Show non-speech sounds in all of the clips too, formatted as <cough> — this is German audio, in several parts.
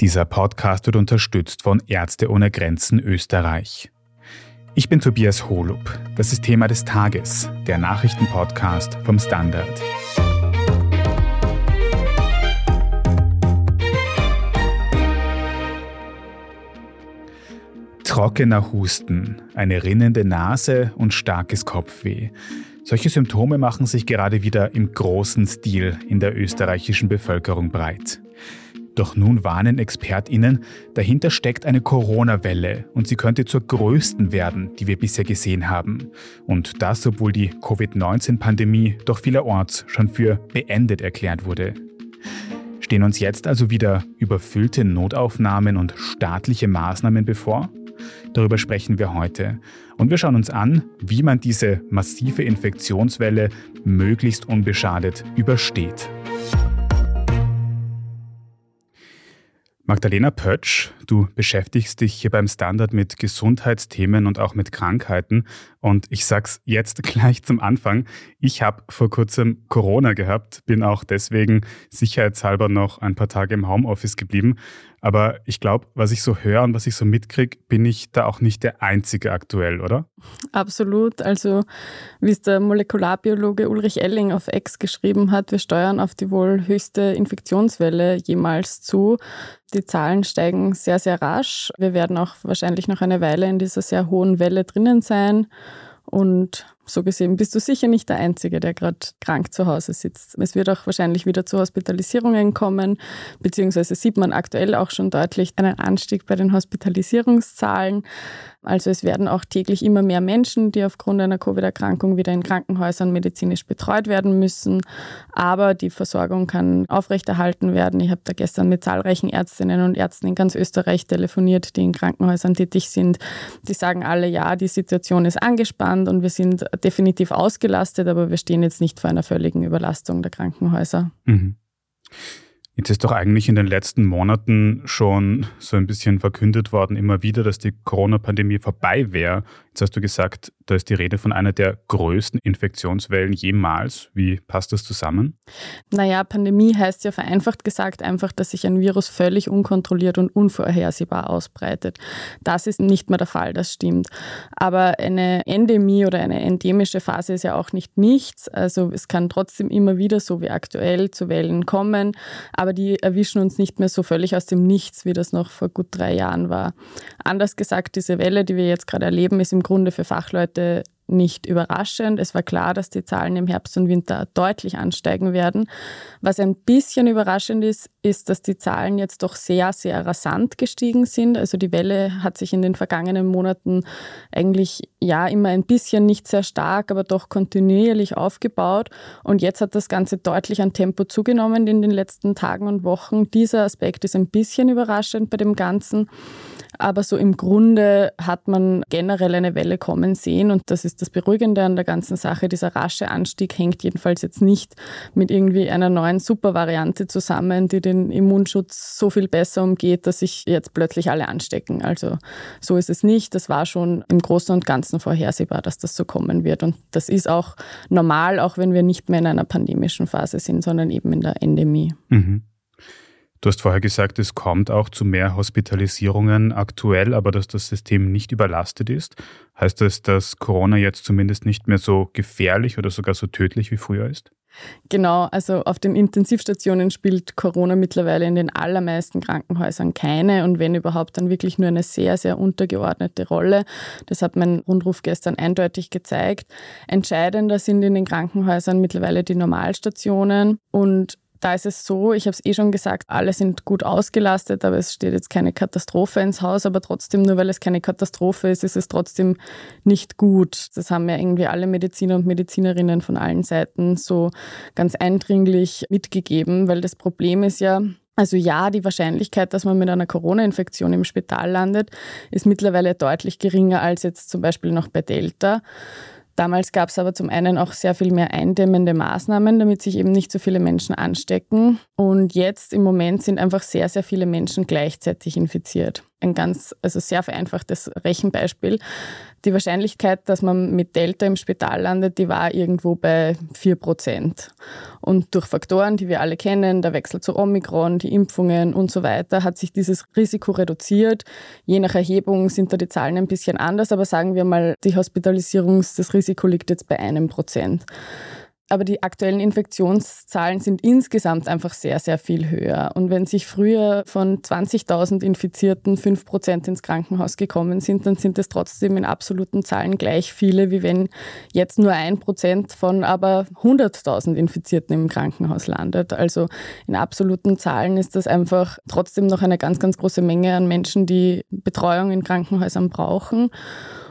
Dieser Podcast wird unterstützt von Ärzte ohne Grenzen Österreich. Ich bin Tobias Holub. Das ist Thema des Tages, der Nachrichtenpodcast vom Standard. Trockener Husten, eine rinnende Nase und starkes Kopfweh. Solche Symptome machen sich gerade wieder im großen Stil in der österreichischen Bevölkerung breit. Doch nun warnen Expertinnen, dahinter steckt eine Corona-Welle und sie könnte zur größten werden, die wir bisher gesehen haben. Und das, obwohl die Covid-19-Pandemie doch vielerorts schon für beendet erklärt wurde. Stehen uns jetzt also wieder überfüllte Notaufnahmen und staatliche Maßnahmen bevor? Darüber sprechen wir heute. Und wir schauen uns an, wie man diese massive Infektionswelle möglichst unbeschadet übersteht. Magdalena Pötsch, du beschäftigst dich hier beim Standard mit Gesundheitsthemen und auch mit Krankheiten. Und ich sag's jetzt <laughs> gleich zum Anfang. Ich habe vor kurzem Corona gehabt, bin auch deswegen sicherheitshalber noch ein paar Tage im Homeoffice geblieben. Aber ich glaube, was ich so höre und was ich so mitkriege, bin ich da auch nicht der Einzige aktuell, oder? Absolut. Also, wie es der Molekularbiologe Ulrich Elling auf X geschrieben hat, wir steuern auf die wohl höchste Infektionswelle jemals zu. Die Zahlen steigen sehr, sehr rasch. Wir werden auch wahrscheinlich noch eine Weile in dieser sehr hohen Welle drinnen sein. Und so gesehen bist du sicher nicht der Einzige, der gerade krank zu Hause sitzt. Es wird auch wahrscheinlich wieder zu Hospitalisierungen kommen, beziehungsweise sieht man aktuell auch schon deutlich einen Anstieg bei den Hospitalisierungszahlen. Also es werden auch täglich immer mehr Menschen, die aufgrund einer Covid-Erkrankung wieder in Krankenhäusern medizinisch betreut werden müssen. Aber die Versorgung kann aufrechterhalten werden. Ich habe da gestern mit zahlreichen Ärztinnen und Ärzten in ganz Österreich telefoniert, die in Krankenhäusern tätig sind. Die sagen alle, ja, die Situation ist angespannt und wir sind definitiv ausgelastet, aber wir stehen jetzt nicht vor einer völligen Überlastung der Krankenhäuser. Mhm. Jetzt ist doch eigentlich in den letzten Monaten schon so ein bisschen verkündet worden, immer wieder, dass die Corona-Pandemie vorbei wäre. Jetzt hast du gesagt, da ist die Rede von einer der größten Infektionswellen jemals. Wie passt das zusammen? Naja, Pandemie heißt ja vereinfacht gesagt einfach, dass sich ein Virus völlig unkontrolliert und unvorhersehbar ausbreitet. Das ist nicht mehr der Fall, das stimmt. Aber eine Endemie oder eine endemische Phase ist ja auch nicht nichts. Also es kann trotzdem immer wieder, so wie aktuell, zu Wellen kommen. Aber die erwischen uns nicht mehr so völlig aus dem Nichts, wie das noch vor gut drei Jahren war. Anders gesagt, diese Welle, die wir jetzt gerade erleben, ist im Grunde für Fachleute nicht überraschend. Es war klar, dass die Zahlen im Herbst und Winter deutlich ansteigen werden. Was ein bisschen überraschend ist, ist, dass die Zahlen jetzt doch sehr, sehr rasant gestiegen sind. Also die Welle hat sich in den vergangenen Monaten eigentlich ja immer ein bisschen nicht sehr stark, aber doch kontinuierlich aufgebaut. Und jetzt hat das Ganze deutlich an Tempo zugenommen in den letzten Tagen und Wochen. Dieser Aspekt ist ein bisschen überraschend bei dem Ganzen. Aber so im Grunde hat man generell eine Welle kommen sehen und das ist das Beruhigende an der ganzen Sache. Dieser rasche Anstieg hängt jedenfalls jetzt nicht mit irgendwie einer neuen Supervariante zusammen, die den Immunschutz so viel besser umgeht, dass sich jetzt plötzlich alle anstecken. Also so ist es nicht. Das war schon im Großen und Ganzen vorhersehbar, dass das so kommen wird. Und das ist auch normal, auch wenn wir nicht mehr in einer pandemischen Phase sind, sondern eben in der Endemie. Mhm. Du hast vorher gesagt, es kommt auch zu mehr Hospitalisierungen aktuell, aber dass das System nicht überlastet ist. Heißt das, dass Corona jetzt zumindest nicht mehr so gefährlich oder sogar so tödlich wie früher ist? Genau, also auf den Intensivstationen spielt Corona mittlerweile in den allermeisten Krankenhäusern keine und wenn überhaupt dann wirklich nur eine sehr, sehr untergeordnete Rolle. Das hat mein Rundruf gestern eindeutig gezeigt. Entscheidender sind in den Krankenhäusern mittlerweile die Normalstationen und da ist es so, ich habe es eh schon gesagt, alle sind gut ausgelastet, aber es steht jetzt keine Katastrophe ins Haus, aber trotzdem, nur weil es keine Katastrophe ist, ist es trotzdem nicht gut. Das haben ja irgendwie alle Mediziner und Medizinerinnen von allen Seiten so ganz eindringlich mitgegeben, weil das Problem ist ja, also ja, die Wahrscheinlichkeit, dass man mit einer Corona-Infektion im Spital landet, ist mittlerweile deutlich geringer als jetzt zum Beispiel noch bei Delta. Damals gab es aber zum einen auch sehr viel mehr eindämmende Maßnahmen, damit sich eben nicht so viele Menschen anstecken. Und jetzt im Moment sind einfach sehr, sehr viele Menschen gleichzeitig infiziert. Ein ganz, also sehr vereinfachtes Rechenbeispiel. Die Wahrscheinlichkeit, dass man mit Delta im Spital landet, die war irgendwo bei 4 Prozent. Und durch Faktoren, die wir alle kennen, der Wechsel zu Omikron, die Impfungen und so weiter, hat sich dieses Risiko reduziert. Je nach Erhebung sind da die Zahlen ein bisschen anders, aber sagen wir mal, die Hospitalisierungs, das Risiko liegt jetzt bei einem Prozent. Aber die aktuellen Infektionszahlen sind insgesamt einfach sehr, sehr viel höher. Und wenn sich früher von 20.000 Infizierten 5 Prozent ins Krankenhaus gekommen sind, dann sind es trotzdem in absoluten Zahlen gleich viele, wie wenn jetzt nur ein Prozent von aber 100.000 Infizierten im Krankenhaus landet. Also in absoluten Zahlen ist das einfach trotzdem noch eine ganz, ganz große Menge an Menschen, die Betreuung in Krankenhäusern brauchen.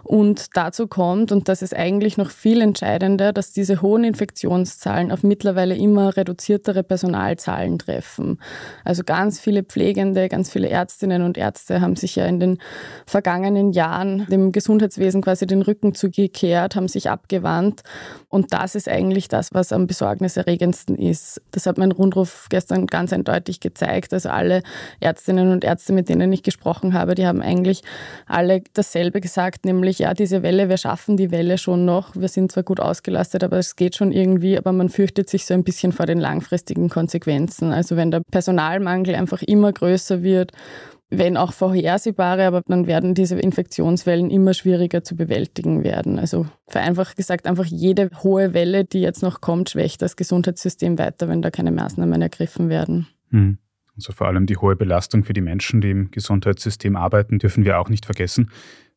Und dazu kommt, und das ist eigentlich noch viel entscheidender, dass diese hohen Infektionszahlen auf mittlerweile immer reduziertere Personalzahlen treffen. Also ganz viele Pflegende, ganz viele Ärztinnen und Ärzte haben sich ja in den vergangenen Jahren dem Gesundheitswesen quasi den Rücken zugekehrt, haben sich abgewandt. Und das ist eigentlich das, was am besorgniserregendsten ist. Das hat mein Rundruf gestern ganz eindeutig gezeigt. Also alle Ärztinnen und Ärzte, mit denen ich gesprochen habe, die haben eigentlich alle dasselbe gesagt, nämlich natürlich, ja, diese Welle, wir schaffen die Welle schon noch. Wir sind zwar gut ausgelastet, aber es geht schon irgendwie, aber man fürchtet sich so ein bisschen vor den langfristigen Konsequenzen. Also wenn der Personalmangel einfach immer größer wird, wenn auch vorhersehbare, aber dann werden diese Infektionswellen immer schwieriger zu bewältigen werden. Also vereinfacht gesagt, einfach jede hohe Welle, die jetzt noch kommt, schwächt das Gesundheitssystem weiter, wenn da keine Maßnahmen ergriffen werden. Hm. Also vor allem die hohe Belastung für die Menschen, die im Gesundheitssystem arbeiten, dürfen wir auch nicht vergessen.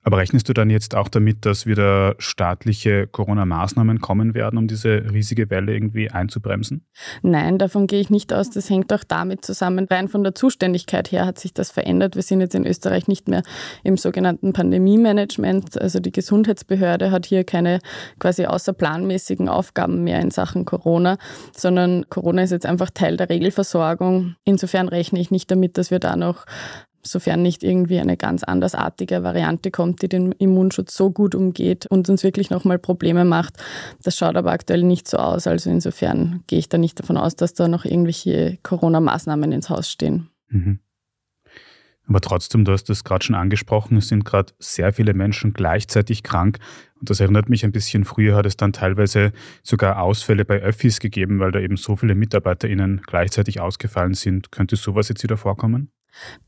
Aber rechnest du dann jetzt auch damit, dass wieder staatliche Corona-Maßnahmen kommen werden, um diese riesige Welle irgendwie einzubremsen? Nein, davon gehe ich nicht aus. Das hängt auch damit zusammen. Rein von der Zuständigkeit her hat sich das verändert. Wir sind jetzt in Österreich nicht mehr im sogenannten Pandemie-Management. Also die Gesundheitsbehörde hat hier keine quasi außerplanmäßigen Aufgaben mehr in Sachen Corona, sondern Corona ist jetzt einfach Teil der Regelversorgung. Insofern rechne ich nicht damit, dass wir da noch sofern nicht irgendwie eine ganz andersartige Variante kommt, die den Immunschutz so gut umgeht und uns wirklich nochmal Probleme macht. Das schaut aber aktuell nicht so aus. Also insofern gehe ich da nicht davon aus, dass da noch irgendwelche Corona-Maßnahmen ins Haus stehen. Mhm. Aber trotzdem, du hast es gerade schon angesprochen, es sind gerade sehr viele Menschen gleichzeitig krank. Und das erinnert mich ein bisschen, früher hat es dann teilweise sogar Ausfälle bei Öffis gegeben, weil da eben so viele MitarbeiterInnen gleichzeitig ausgefallen sind. Könnte sowas jetzt wieder vorkommen?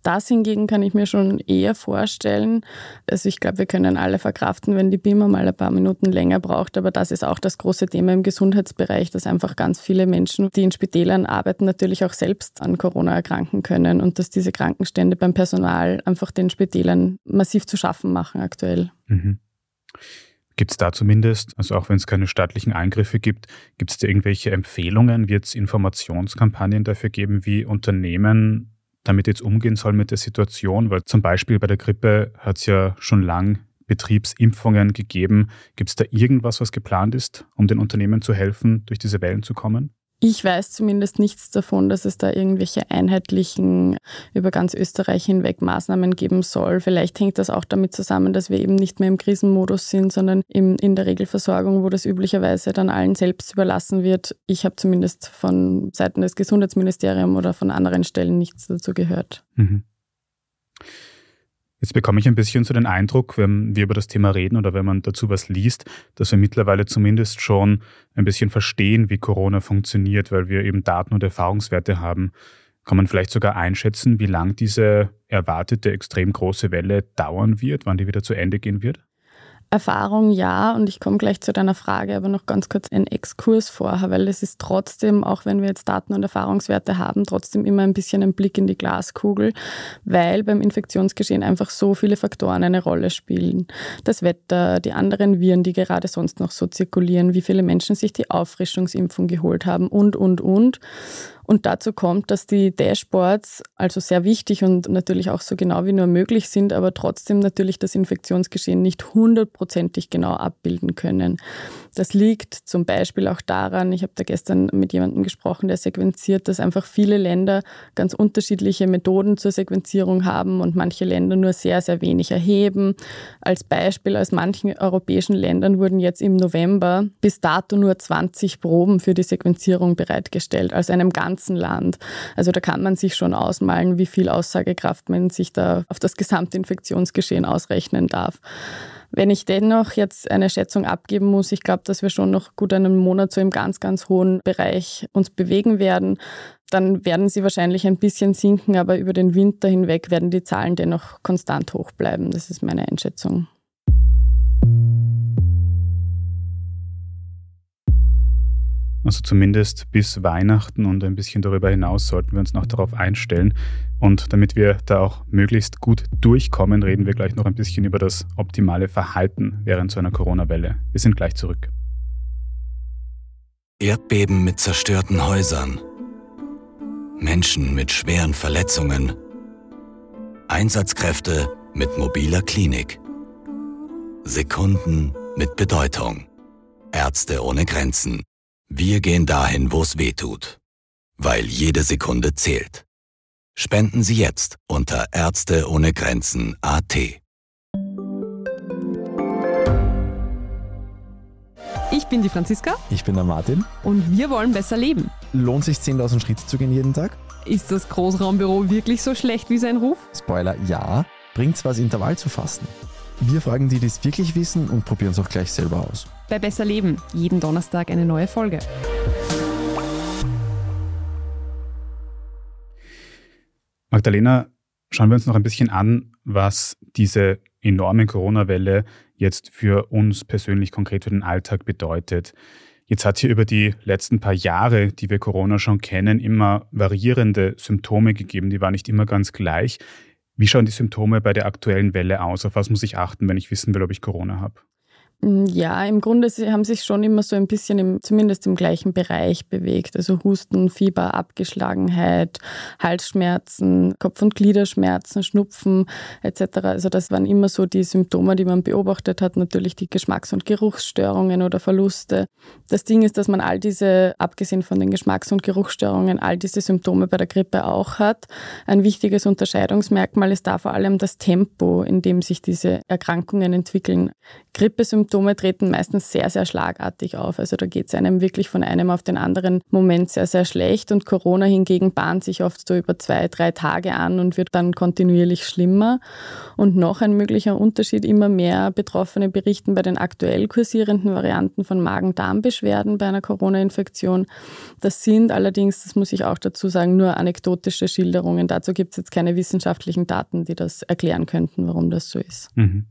Das hingegen kann ich mir schon eher vorstellen. Also ich glaube, wir können alle verkraften, wenn die BIMA mal ein paar Minuten länger braucht. Aber das ist auch das große Thema im Gesundheitsbereich, dass einfach ganz viele Menschen, die in Spitälern arbeiten, natürlich auch selbst an Corona erkranken können und dass diese Krankenstände beim Personal einfach den Spitälern massiv zu schaffen machen aktuell. Mhm. Gibt es da zumindest, also auch wenn es keine staatlichen Eingriffe gibt, gibt es da irgendwelche Empfehlungen? Wird es Informationskampagnen dafür geben, wie Unternehmen damit jetzt umgehen soll mit der Situation, weil zum Beispiel bei der Grippe hat es ja schon lang Betriebsimpfungen gegeben. Gibt es da irgendwas, was geplant ist, um den Unternehmen zu helfen, durch diese Wellen zu kommen? Ich weiß zumindest nichts davon, dass es da irgendwelche einheitlichen, über ganz Österreich hinweg Maßnahmen geben soll. Vielleicht hängt das auch damit zusammen, dass wir eben nicht mehr im Krisenmodus sind, sondern in, in der Regelversorgung, wo das üblicherweise dann allen selbst überlassen wird. Ich habe zumindest von Seiten des Gesundheitsministeriums oder von anderen Stellen nichts dazu gehört. Mhm. Jetzt bekomme ich ein bisschen so den Eindruck, wenn wir über das Thema reden oder wenn man dazu was liest, dass wir mittlerweile zumindest schon ein bisschen verstehen, wie Corona funktioniert, weil wir eben Daten und Erfahrungswerte haben. Kann man vielleicht sogar einschätzen, wie lang diese erwartete extrem große Welle dauern wird, wann die wieder zu Ende gehen wird? Erfahrung ja, und ich komme gleich zu deiner Frage, aber noch ganz kurz einen Exkurs vorher, weil es ist trotzdem, auch wenn wir jetzt Daten und Erfahrungswerte haben, trotzdem immer ein bisschen ein Blick in die Glaskugel, weil beim Infektionsgeschehen einfach so viele Faktoren eine Rolle spielen. Das Wetter, die anderen Viren, die gerade sonst noch so zirkulieren, wie viele Menschen sich die Auffrischungsimpfung geholt haben und, und, und. Und dazu kommt, dass die Dashboards also sehr wichtig und natürlich auch so genau wie nur möglich sind, aber trotzdem natürlich das Infektionsgeschehen nicht hundertprozentig genau abbilden können. Das liegt zum Beispiel auch daran, ich habe da gestern mit jemandem gesprochen, der sequenziert, dass einfach viele Länder ganz unterschiedliche Methoden zur Sequenzierung haben und manche Länder nur sehr, sehr wenig erheben. Als Beispiel, aus manchen europäischen Ländern wurden jetzt im November bis dato nur 20 Proben für die Sequenzierung bereitgestellt, also einem ganzen Land. Also da kann man sich schon ausmalen, wie viel Aussagekraft man sich da auf das gesamte Infektionsgeschehen ausrechnen darf. Wenn ich dennoch jetzt eine Schätzung abgeben muss, ich glaube, dass wir schon noch gut einen Monat so im ganz, ganz hohen Bereich uns bewegen werden. Dann werden sie wahrscheinlich ein bisschen sinken, aber über den Winter hinweg werden die Zahlen dennoch konstant hoch bleiben. Das ist meine Einschätzung. Also zumindest bis Weihnachten und ein bisschen darüber hinaus sollten wir uns noch darauf einstellen. Und damit wir da auch möglichst gut durchkommen, reden wir gleich noch ein bisschen über das optimale Verhalten während so einer Corona-Welle. Wir sind gleich zurück. Erdbeben mit zerstörten Häusern. Menschen mit schweren Verletzungen. Einsatzkräfte mit mobiler Klinik. Sekunden mit Bedeutung. Ärzte ohne Grenzen. Wir gehen dahin, wo es weh tut. Weil jede Sekunde zählt. Spenden Sie jetzt unter Ärzte ohne Grenzen AT. Ich bin die Franziska. Ich bin der Martin. Und wir wollen besser leben. Lohnt sich 10.000 Schritte zu gehen jeden Tag? Ist das Großraumbüro wirklich so schlecht wie sein Ruf? Spoiler, ja. Bringt's was, Intervall zu fassen? Wir fragen die, die es wirklich wissen und probieren es auch gleich selber aus. Bei Besser Leben, jeden Donnerstag eine neue Folge. Magdalena, schauen wir uns noch ein bisschen an, was diese enorme Corona-Welle jetzt für uns persönlich konkret für den Alltag bedeutet. Jetzt hat hier über die letzten paar Jahre, die wir Corona schon kennen, immer variierende Symptome gegeben. Die waren nicht immer ganz gleich. Wie schauen die Symptome bei der aktuellen Welle aus? Auf was muss ich achten, wenn ich wissen will, ob ich Corona habe? Mm, ja, im Grunde sie haben sich schon immer so ein bisschen im, zumindest im gleichen Bereich bewegt. Also Husten, Fieber, Abgeschlagenheit, Halsschmerzen, Kopf- und Gliederschmerzen, Schnupfen etc. Also das waren immer so die Symptome, die man beobachtet hat. Natürlich die Geschmacks- und Geruchsstörungen oder Verluste. Das Ding ist, dass man all diese, abgesehen von den Geschmacks- und Geruchsstörungen, all diese Symptome bei der Grippe auch hat. Ein wichtiges Unterscheidungsmerkmal ist da vor allem das Tempo, in dem sich diese Erkrankungen entwickeln. Grippesymptome Symptome treten meistens sehr, sehr schlagartig auf. Also da geht es einem wirklich von einem auf den anderen Moment sehr, sehr schlecht. Und Corona hingegen bahnt sich oft so über zwei, drei Tage an und wird dann kontinuierlich schlimmer. Und noch ein möglicher Unterschied, immer mehr Betroffene berichten bei den aktuell kursierenden Varianten von Magen-Darm-Beschwerden bei einer Corona-Infektion. Das sind allerdings, das muss ich auch dazu sagen, nur anekdotische Schilderungen. Dazu gibt es jetzt keine wissenschaftlichen Daten, die das erklären könnten, warum das so ist. Mhm.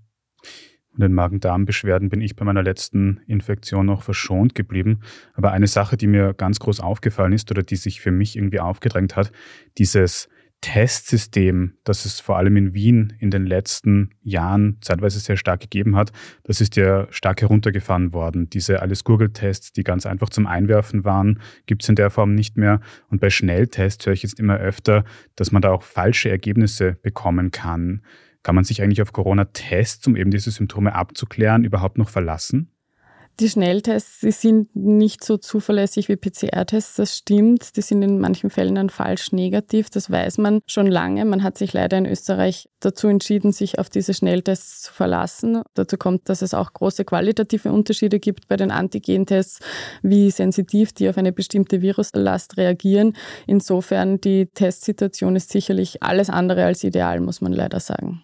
Von den Magen-Darm-Beschwerden bin ich bei meiner letzten Infektion noch verschont geblieben. Aber eine Sache, die mir ganz groß aufgefallen ist oder die sich für mich irgendwie aufgedrängt hat, dieses Testsystem, das es vor allem in Wien in den letzten Jahren zeitweise sehr stark gegeben hat, das ist ja stark heruntergefahren worden. Diese alles Google-Tests, die ganz einfach zum Einwerfen waren, gibt es in der Form nicht mehr. Und bei Schnelltests höre ich jetzt immer öfter, dass man da auch falsche Ergebnisse bekommen kann. Kann man sich eigentlich auf Corona-Tests, um eben diese Symptome abzuklären, überhaupt noch verlassen? Die Schnelltests, die sind nicht so zuverlässig wie PCR-Tests, das stimmt. Die sind in manchen Fällen dann falsch negativ, das weiß man schon lange. Man hat sich leider in Österreich dazu entschieden, sich auf diese Schnelltests zu verlassen. Dazu kommt, dass es auch große qualitative Unterschiede gibt bei den Antigentests, wie sensitiv die auf eine bestimmte Viruslast reagieren. Insofern, die Testsituation ist sicherlich alles andere als ideal, muss man leider sagen.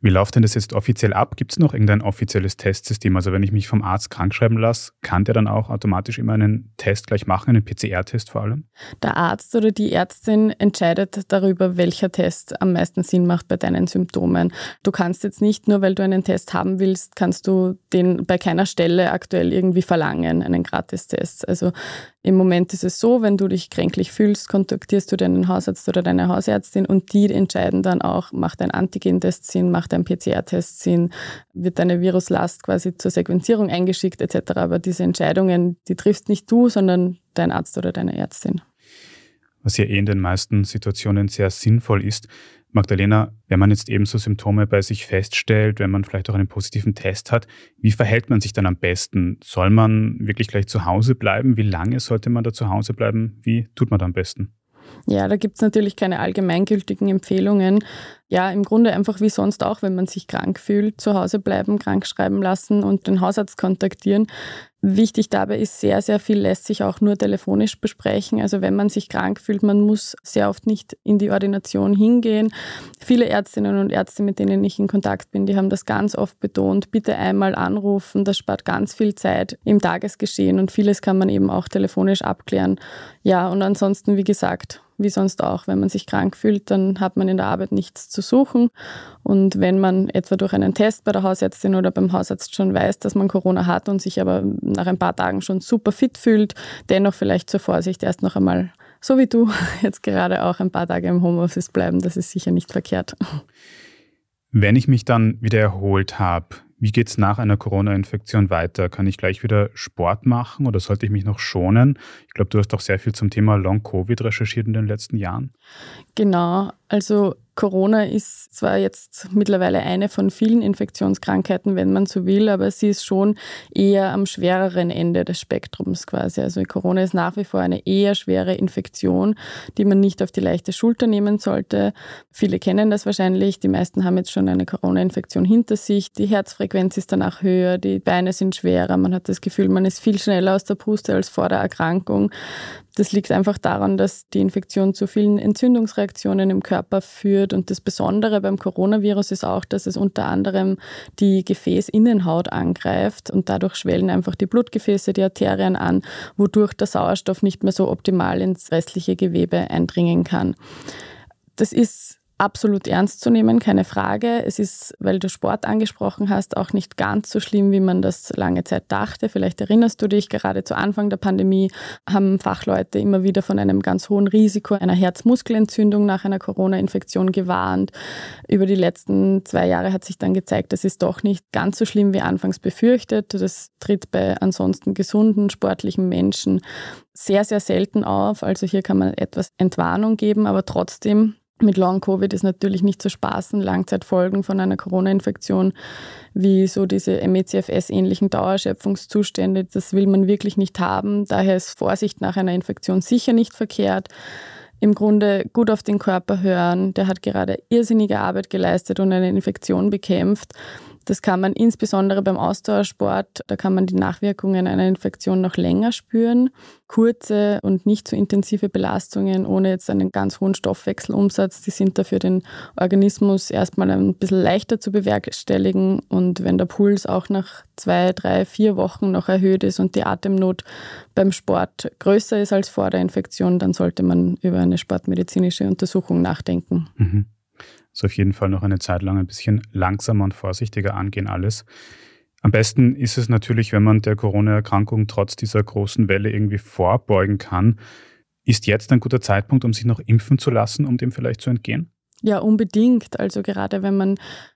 Wie läuft denn das jetzt offiziell ab? Gibt es noch irgendein offizielles Testsystem? Also wenn ich mich vom Arzt krankschreiben lasse, kann der dann auch automatisch immer einen Test gleich machen, einen PCR-Test vor allem? Der Arzt oder die Ärztin entscheidet darüber, welcher Test am meisten Sinn macht bei deinen Symptomen. Du kannst jetzt nicht nur, weil du einen Test haben willst, kannst du den bei keiner Stelle aktuell irgendwie verlangen, einen Gratistest. Also im Moment ist es so, wenn du dich kränklich fühlst, kontaktierst du deinen Hausarzt oder deine Hausärztin und die entscheiden dann auch, macht ein Antigentest Sinn, macht ein PCR-Test Sinn, wird deine Viruslast quasi zur Sequenzierung eingeschickt etc. Aber diese Entscheidungen, die triffst nicht du, sondern dein Arzt oder deine Ärztin. was ja eh in den meisten Situationen sehr sinnvoll ist. Magdalena, wenn man jetzt eben so Symptome bei sich feststellt, wenn man vielleicht auch einen positiven Test hat, wie verhält man sich dann am besten? Soll man wirklich gleich zu Hause bleiben? Wie lange sollte man da zu Hause bleiben? Wie tut man da am besten? Ja, da gibt es natürlich keine allgemeingültigen Empfehlungen. Ja, im Grunde einfach wie sonst auch, wenn man sich krank fühlt, zu Hause bleiben, krank schreiben lassen und den Hausarzt kontaktieren. Wichtig dabei ist, sehr, sehr viel lässt sich auch nur telefonisch besprechen. Also wenn man sich krank fühlt, man muss sehr oft nicht in die Ordination hingehen. Viele Ärztinnen und Ärzte, mit denen ich in Kontakt bin, die haben das ganz oft betont. Bitte einmal anrufen, das spart ganz viel Zeit im Tagesgeschehen und vieles kann man eben auch telefonisch abklären. Ja, und ansonsten, wie gesagt, wie sonst auch. Wenn man sich krank fühlt, dann hat man in der Arbeit nichts zu suchen. Und wenn man etwa durch einen Test bei der Hausärztin oder beim Hausarzt schon weiß, dass man Corona hat und sich aber nach ein paar Tagen schon super fit fühlt, dennoch vielleicht zur Vorsicht erst noch einmal, so wie du, <laughs> jetzt gerade auch ein paar Tage im Homeoffice bleiben. Das ist sicher nicht verkehrt. Wenn ich mich dann wieder erholt habe, wie geht es nach einer Corona-Infektion weiter? Kann ich gleich wieder Sport machen oder sollte ich mich noch schonen? Ich glaube, du hast auch sehr viel zum Thema Long-Covid recherchiert in den letzten Jahren. Genau, also Corona ist zwar jetzt mittlerweile eine von vielen Infektionskrankheiten, wenn man so will, aber sie ist schon eher am schwereren Ende des Spektrums quasi. Also Corona ist nach wie vor eine eher schwere Infektion, die man nicht auf die leichte Schulter nehmen sollte. Viele kennen das wahrscheinlich. Die meisten haben jetzt schon eine Corona-Infektion hinter sich. Die Herzfrequenz ist danach höher, die Beine sind schwerer. Man hat das Gefühl, man ist viel schneller aus der Puste als vor der Erkrankung. Das liegt einfach daran, dass die Infektion zu vielen Entzündungsreaktionen im Körper führt. Und das Besondere beim Coronavirus ist auch, dass es unter anderem die Gefäßinnenhaut angreift und dadurch schwellen einfach die Blutgefäße, die Arterien an, wodurch der Sauerstoff nicht mehr so optimal ins restliche Gewebe eindringen kann. Das ist absolut ernst zu nehmen, keine Frage. Es ist, weil du Sport angesprochen hast, auch nicht ganz so schlimm, wie man das lange Zeit dachte. Vielleicht erinnerst du dich, gerade zu Anfang der Pandemie haben Fachleute immer wieder von einem ganz hohen Risiko einer Herzmuskelentzündung nach einer Corona-Infektion gewarnt. Über die letzten zwei Jahre hat sich dann gezeigt, das ist doch nicht ganz so schlimm wie anfangs befürchtet. Das tritt bei ansonsten gesunden, sportlichen Menschen sehr, sehr selten auf. Also hier kann man etwas Entwarnung geben, aber trotzdem mit Long-Covid ist natürlich nicht zu spaßen. Langzeitfolgen von einer Corona-Infektion, wie so diese MECFS-ähnlichen Dauerschöpfungszustände, das will man wirklich nicht haben. Daher ist Vorsicht nach einer Infektion sicher nicht verkehrt. Im Grunde gut auf den Körper hören. Der hat gerade irrsinnige Arbeit geleistet und eine Infektion bekämpft. Das kann man insbesondere beim Ausdauersport, da kann man die Nachwirkungen einer Infektion noch länger spüren. Kurze und nicht so intensive Belastungen ohne jetzt einen ganz hohen Stoffwechselumsatz, die sind da für den Organismus erstmal ein bisschen leichter zu bewerkstelligen. Und wenn der Puls auch nach zwei, drei, vier Wochen noch erhöht ist und die Atemnot beim Sport größer ist als vor der Infektion, dann sollte man über eine sportmedizinische Untersuchung nachdenken. Mhm. Also auf jeden Fall noch eine Zeit lang ein bisschen langsamer und vorsichtiger angehen alles. Am besten ist es natürlich, wenn man der Corona-Erkrankung trotz dieser großen Welle irgendwie vorbeugen kann. Ist jetzt ein guter Zeitpunkt, um sich noch impfen zu lassen, um dem vielleicht zu entgehen? Ja, unbedingt. Also gerade wenn man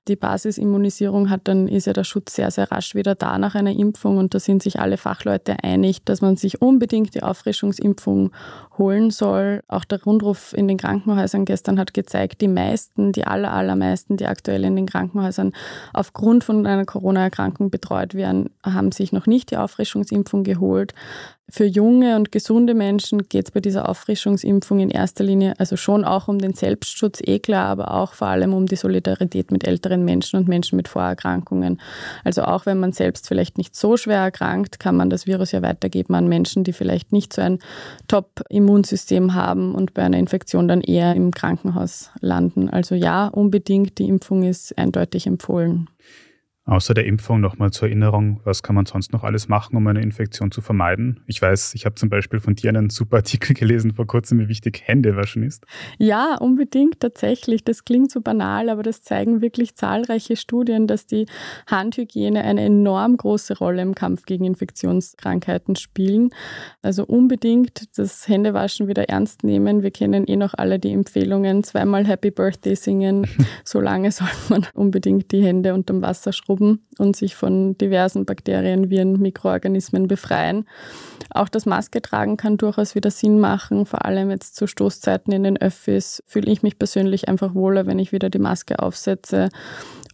die Basisimmunisierung hat, dann ist ja der Schutz sehr, sehr rasch wieder da nach einer Impfung. Und da sind sich alle Fachleute einig, dass man sich unbedingt die Auffrischungsimpfung holen soll. Auch der Rundruf in den Krankenhäusern gestern hat gezeigt, die meisten, die aller, allermeisten, die aktuell in den Krankenhäusern aufgrund von einer Corona-Erkrankung betreut werden, haben sich noch nicht die Auffrischungsimpfung geholt. Für junge und gesunde Menschen geht es bei dieser Auffrischungsimpfung in erster Linie also schon auch um den Selbstschutz, eh klar, aber auch vor allem um die Solidarität mit älteren Menschen und Menschen mit Vorerkrankungen. Also auch wenn man selbst vielleicht nicht so schwer erkrankt, kann man das Virus ja weitergeben an Menschen, die vielleicht nicht so ein Top-Immunsystem haben und bei einer Infektion dann eher im Krankenhaus landen. Also ja, unbedingt, die Impfung ist eindeutig empfohlen. Außer der Impfung nochmal zur Erinnerung, was kann man sonst noch alles machen, um eine Infektion zu vermeiden? Ich weiß, ich habe zum Beispiel von dir einen super Artikel gelesen vor kurzem, wie wichtig Händewaschen ist. Ja, unbedingt tatsächlich. Das klingt so banal, aber das zeigen wirklich zahlreiche Studien, dass die Handhygiene eine enorm große Rolle im Kampf gegen Infektionskrankheiten spielen. Also unbedingt das Händewaschen wieder ernst nehmen. Wir kennen eh noch alle die Empfehlungen, zweimal Happy Birthday singen. <laughs> Solange sollte man unbedingt die Hände unterm Wasser schrubben austoben und sich von diversen Bakterien, Viren, Mikroorganismen befreien. Auch das Maske tragen kann durchaus wieder Sinn machen, vor allem jetzt zu Stoßzeiten in den Öffis fühle ich mich persönlich einfach wohler, wenn ich wieder die Maske aufsetze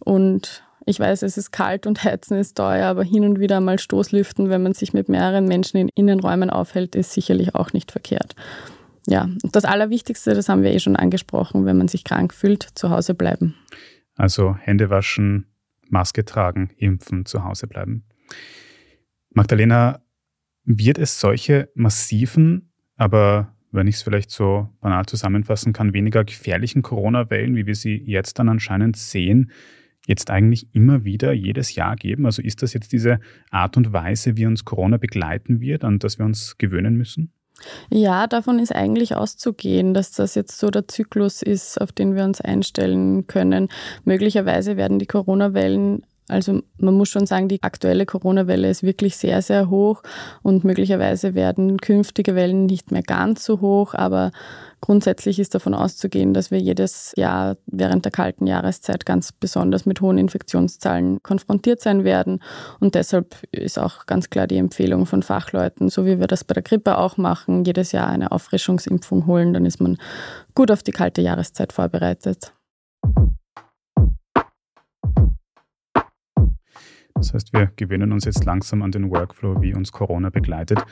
und ich weiß, es ist kalt und Heizen ist teuer, aber hin und wieder mal Stoßlüften, wenn man sich mit mehreren Menschen in Innenräumen aufhält, ist sicherlich auch nicht verkehrt. Ja, das Allerwichtigste, das haben wir eh schon angesprochen, wenn man sich krank fühlt, zu Hause bleiben. Also Hände waschen, Maske tragen, impfen, zu Hause bleiben. Magdalena, wird es solche massiven, aber wenn ich es vielleicht so banal zusammenfassen kann, weniger gefährlichen Corona-Wellen, wie wir sie jetzt dann anscheinend sehen, jetzt eigentlich immer wieder jedes Jahr geben? Also ist das jetzt diese Art und Weise, wie uns Corona begleiten wird, an das wir uns gewöhnen müssen? Ja, davon ist eigentlich auszugehen, dass das jetzt so der Zyklus ist, auf den wir uns einstellen können. Möglicherweise werden die Corona-Wellen also man muss schon sagen, die aktuelle Corona-Welle ist wirklich sehr, sehr hoch und möglicherweise werden künftige Wellen nicht mehr ganz so hoch, aber grundsätzlich ist davon auszugehen, dass wir jedes Jahr während der kalten Jahreszeit ganz besonders mit hohen Infektionszahlen konfrontiert sein werden. Und deshalb ist auch ganz klar die Empfehlung von Fachleuten, so wie wir das bei der Grippe auch machen, jedes Jahr eine Auffrischungsimpfung holen, dann ist man gut auf die kalte Jahreszeit vorbereitet. Das heißt, wir gewöhnen uns jetzt langsam an den Workflow, wie uns Corona begleitet.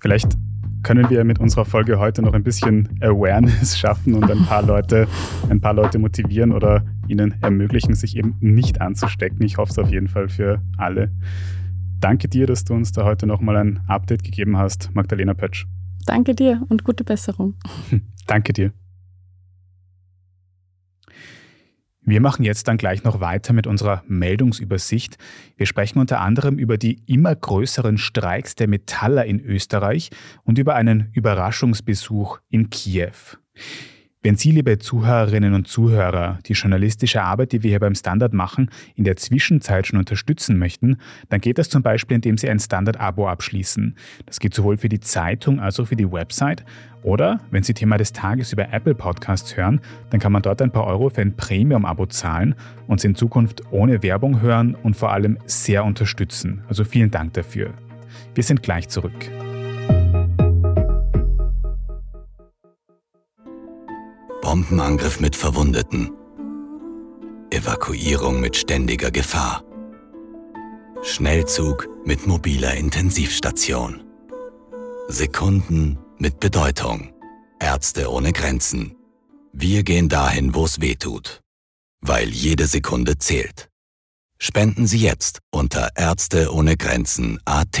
Vielleicht können wir mit unserer Folge heute noch ein bisschen Awareness <laughs> schaffen und ein paar Leute, ein paar Leute motivieren oder ihnen ermöglichen, sich eben nicht anzustecken. Ich hoffe es auf jeden Fall für alle. Danke dir, dass du uns da heute nochmal ein Update gegeben hast, Magdalena Pötsch. Danke dir und gute Besserung. <laughs> Danke dir. Wir machen jetzt dann gleich noch weiter mit unserer Meldungsübersicht. Wir sprechen unter anderem über die immer größeren Streiks der Metaller in Österreich und über einen Überraschungsbesuch in Kiew. Wenn Sie, liebe Zuhörerinnen und Zuhörer, die journalistische Arbeit, die wir hier beim Standard machen, in der Zwischenzeit schon unterstützen möchten, dann geht das zum Beispiel, indem Sie ein Standard-Abo abschließen. Das geht sowohl für die Zeitung als auch für die Website. Oder wenn Sie Thema des Tages über Apple Podcasts hören, dann kann man dort ein paar Euro für ein Premium-Abo zahlen und Sie in Zukunft ohne Werbung hören und vor allem sehr unterstützen. Also vielen Dank dafür. Wir sind gleich zurück. Bombenangriff mit Verwundeten. Evakuierung mit ständiger Gefahr. Schnellzug mit mobiler Intensivstation. Sekunden mit Bedeutung. Ärzte ohne Grenzen. Wir gehen dahin, wo es weh tut. Weil jede Sekunde zählt. Spenden Sie jetzt unter Ärzte ohne Grenzen AT.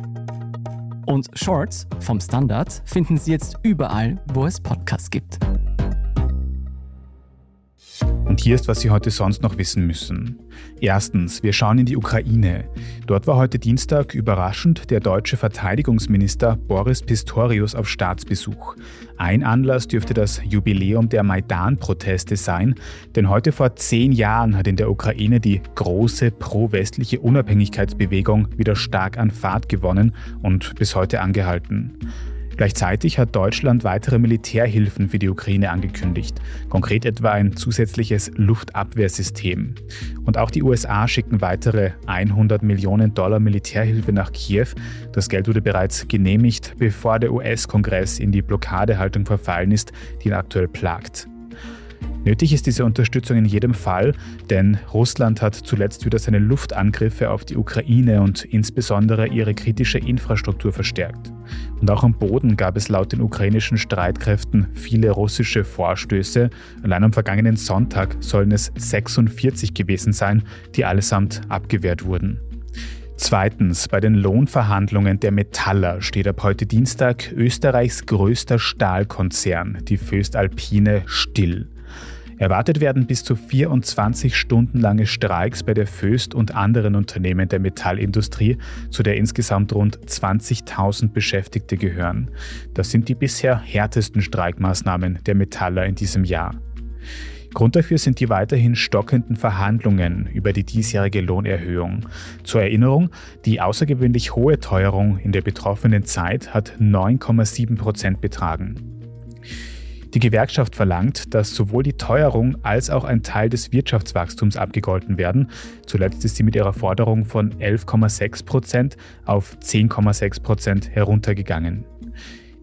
Und Shorts vom Standard finden Sie jetzt überall, wo es Podcasts gibt. Und hier ist, was Sie heute sonst noch wissen müssen. Erstens, wir schauen in die Ukraine. Dort war heute Dienstag überraschend der deutsche Verteidigungsminister Boris Pistorius auf Staatsbesuch. Ein Anlass dürfte das Jubiläum der Maidan-Proteste sein, denn heute vor zehn Jahren hat in der Ukraine die große pro-westliche Unabhängigkeitsbewegung wieder stark an Fahrt gewonnen und bis heute angehalten. Gleichzeitig hat Deutschland weitere Militärhilfen für die Ukraine angekündigt, konkret etwa ein zusätzliches Luftabwehrsystem. Und auch die USA schicken weitere 100 Millionen Dollar Militärhilfe nach Kiew. Das Geld wurde bereits genehmigt, bevor der US-Kongress in die Blockadehaltung verfallen ist, die ihn aktuell plagt. Nötig ist diese Unterstützung in jedem Fall, denn Russland hat zuletzt wieder seine Luftangriffe auf die Ukraine und insbesondere ihre kritische Infrastruktur verstärkt. Und auch am Boden gab es laut den ukrainischen Streitkräften viele russische Vorstöße. Allein am vergangenen Sonntag sollen es 46 gewesen sein, die allesamt abgewehrt wurden. Zweitens, bei den Lohnverhandlungen der Metaller steht ab heute Dienstag Österreichs größter Stahlkonzern, die Föstalpine, still. Erwartet werden bis zu 24 Stunden lange Streiks bei der Föst und anderen Unternehmen der Metallindustrie, zu der insgesamt rund 20.000 Beschäftigte gehören. Das sind die bisher härtesten Streikmaßnahmen der Metaller in diesem Jahr. Grund dafür sind die weiterhin stockenden Verhandlungen über die diesjährige Lohnerhöhung. Zur Erinnerung, die außergewöhnlich hohe Teuerung in der betroffenen Zeit hat 9,7 Prozent betragen. Die Gewerkschaft verlangt, dass sowohl die Teuerung als auch ein Teil des Wirtschaftswachstums abgegolten werden. Zuletzt ist sie mit ihrer Forderung von 11,6 Prozent auf 10,6 Prozent heruntergegangen.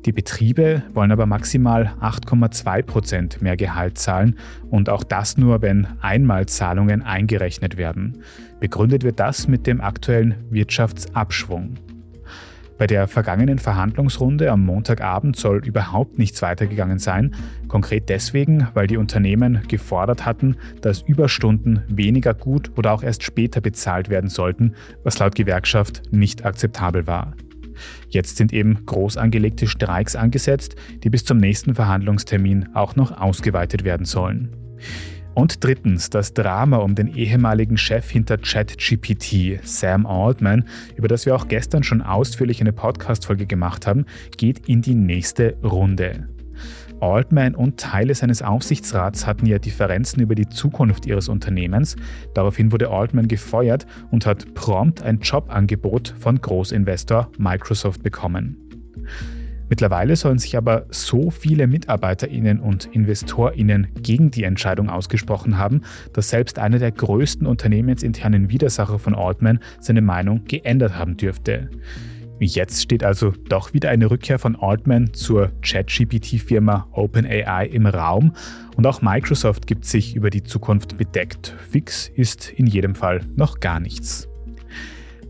Die Betriebe wollen aber maximal 8,2 Prozent mehr Gehalt zahlen und auch das nur, wenn Einmalzahlungen eingerechnet werden. Begründet wird das mit dem aktuellen Wirtschaftsabschwung. Bei der vergangenen Verhandlungsrunde am Montagabend soll überhaupt nichts weitergegangen sein, konkret deswegen, weil die Unternehmen gefordert hatten, dass Überstunden weniger gut oder auch erst später bezahlt werden sollten, was laut Gewerkschaft nicht akzeptabel war. Jetzt sind eben groß angelegte Streiks angesetzt, die bis zum nächsten Verhandlungstermin auch noch ausgeweitet werden sollen. Und drittens, das Drama um den ehemaligen Chef hinter ChatGPT, Sam Altman, über das wir auch gestern schon ausführlich eine Podcast-Folge gemacht haben, geht in die nächste Runde. Altman und Teile seines Aufsichtsrats hatten ja Differenzen über die Zukunft ihres Unternehmens. Daraufhin wurde Altman gefeuert und hat prompt ein Jobangebot von Großinvestor Microsoft bekommen. Mittlerweile sollen sich aber so viele Mitarbeiterinnen und Investorinnen gegen die Entscheidung ausgesprochen haben, dass selbst einer der größten unternehmensinternen Widersacher von Altman seine Meinung geändert haben dürfte. Jetzt steht also doch wieder eine Rückkehr von Altman zur ChatGPT-Firma OpenAI im Raum und auch Microsoft gibt sich über die Zukunft bedeckt. Fix ist in jedem Fall noch gar nichts.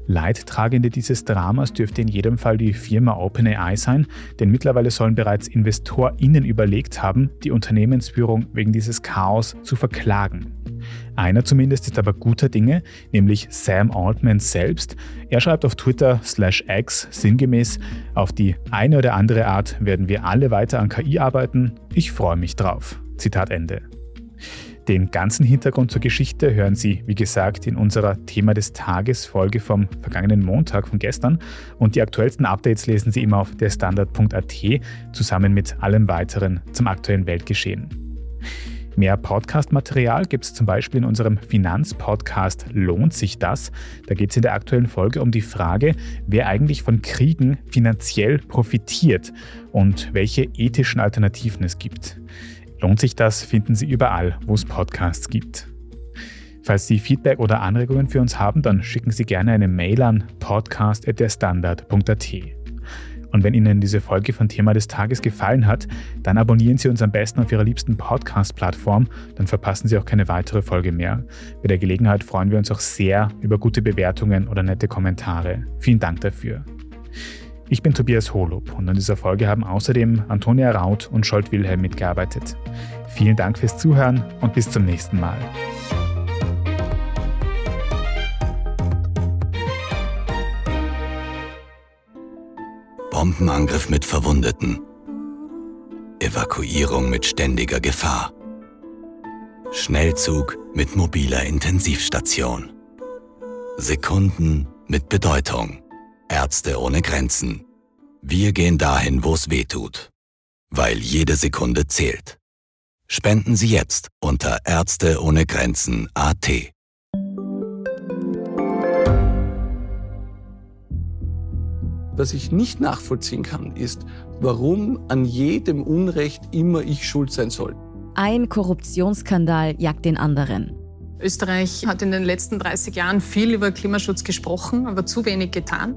Leidtragende dieses Dramas dürfte in jedem Fall die Firma OpenAI sein, denn mittlerweile sollen bereits InvestorInnen überlegt haben, die Unternehmensführung wegen dieses Chaos zu verklagen. Einer zumindest ist aber guter Dinge, nämlich Sam Altman selbst. Er schreibt auf Twitter slash X sinngemäß, auf die eine oder andere Art werden wir alle weiter an KI arbeiten. Ich freue mich drauf. Zitat Ende. Den ganzen Hintergrund zur Geschichte hören Sie, wie gesagt, in unserer Thema des Tages Folge vom vergangenen Montag von gestern und die aktuellsten Updates lesen Sie immer auf derstandard.at zusammen mit allem weiteren zum aktuellen Weltgeschehen. Mehr Podcast-Material gibt es zum Beispiel in unserem Finanzpodcast Lohnt sich das? Da geht es in der aktuellen Folge um die Frage, wer eigentlich von Kriegen finanziell profitiert und welche ethischen Alternativen es gibt. Lohnt sich das, finden Sie überall, wo es Podcasts gibt. Falls Sie Feedback oder Anregungen für uns haben, dann schicken Sie gerne eine Mail an podcast.derstandard.at. Und wenn Ihnen diese Folge von Thema des Tages gefallen hat, dann abonnieren Sie uns am besten auf Ihrer liebsten Podcast-Plattform, dann verpassen Sie auch keine weitere Folge mehr. Bei der Gelegenheit freuen wir uns auch sehr über gute Bewertungen oder nette Kommentare. Vielen Dank dafür. Ich bin Tobias Holub und an dieser Folge haben außerdem Antonia Raut und Scholt Wilhelm mitgearbeitet. Vielen Dank fürs Zuhören und bis zum nächsten Mal. Bombenangriff mit Verwundeten. Evakuierung mit ständiger Gefahr. Schnellzug mit mobiler Intensivstation. Sekunden mit Bedeutung. Ärzte ohne Grenzen. Wir gehen dahin, wo es weh tut. Weil jede Sekunde zählt. Spenden Sie jetzt unter Ärzte ohne Grenzen AT. Was ich nicht nachvollziehen kann, ist, warum an jedem Unrecht immer ich schuld sein soll. Ein Korruptionsskandal jagt den anderen. Österreich hat in den letzten 30 Jahren viel über Klimaschutz gesprochen, aber zu wenig getan.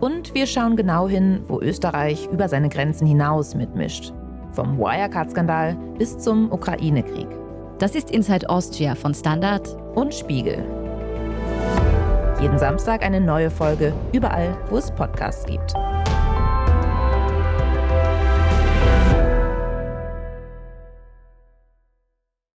Und wir schauen genau hin, wo Österreich über seine Grenzen hinaus mitmischt. Vom Wirecard-Skandal bis zum Ukraine-Krieg. Das ist Inside Austria von Standard und Spiegel. Jeden Samstag eine neue Folge, überall, wo es Podcasts gibt.